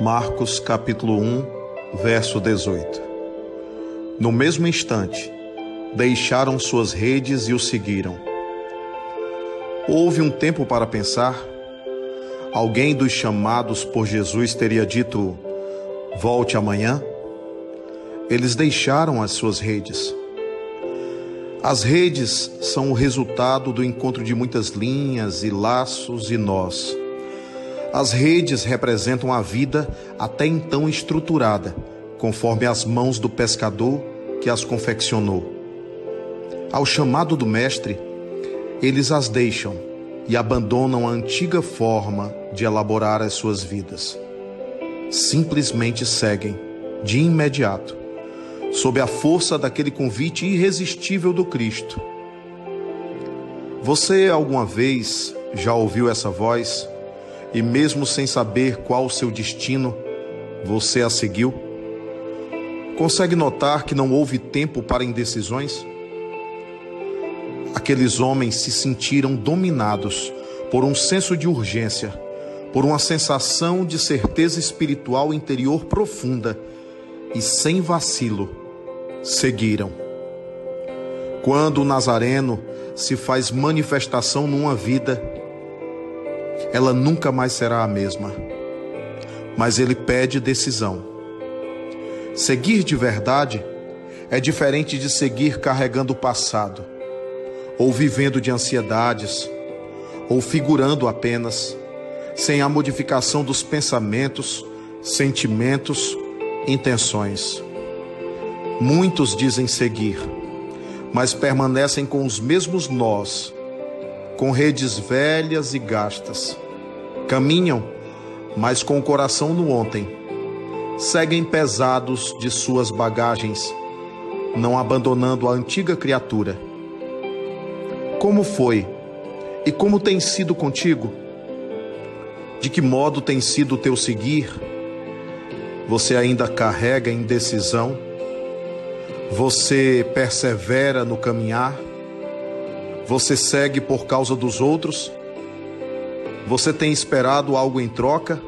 Marcos capítulo 1, verso 18. No mesmo instante, deixaram suas redes e o seguiram. Houve um tempo para pensar. Alguém dos chamados por Jesus teria dito: Volte amanhã. Eles deixaram as suas redes. As redes são o resultado do encontro de muitas linhas e laços e nós. As redes representam a vida até então estruturada, conforme as mãos do pescador que as confeccionou. Ao chamado do Mestre, eles as deixam e abandonam a antiga forma de elaborar as suas vidas. Simplesmente seguem, de imediato, sob a força daquele convite irresistível do Cristo. Você alguma vez já ouviu essa voz e, mesmo sem saber qual o seu destino, você a seguiu? Consegue notar que não houve tempo para indecisões? Aqueles homens se sentiram dominados por um senso de urgência, por uma sensação de certeza espiritual interior profunda e, sem vacilo, seguiram. Quando o Nazareno se faz manifestação numa vida, ela nunca mais será a mesma. Mas ele pede decisão. Seguir de verdade é diferente de seguir carregando o passado, ou vivendo de ansiedades, ou figurando apenas, sem a modificação dos pensamentos, sentimentos, intenções. Muitos dizem seguir, mas permanecem com os mesmos nós com redes velhas e gastas. Caminham, mas com o coração no ontem. Seguem pesados de suas bagagens, não abandonando a antiga criatura. Como foi e como tem sido contigo? De que modo tem sido o teu seguir? Você ainda carrega indecisão? Você persevera no caminhar? Você segue por causa dos outros? Você tem esperado algo em troca?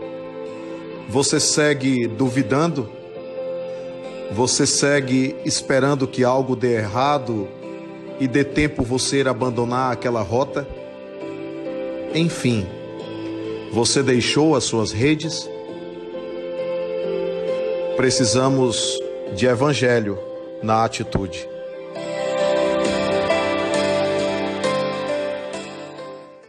Você segue duvidando? Você segue esperando que algo dê errado e dê tempo você abandonar aquela rota? Enfim, você deixou as suas redes? Precisamos de evangelho na atitude.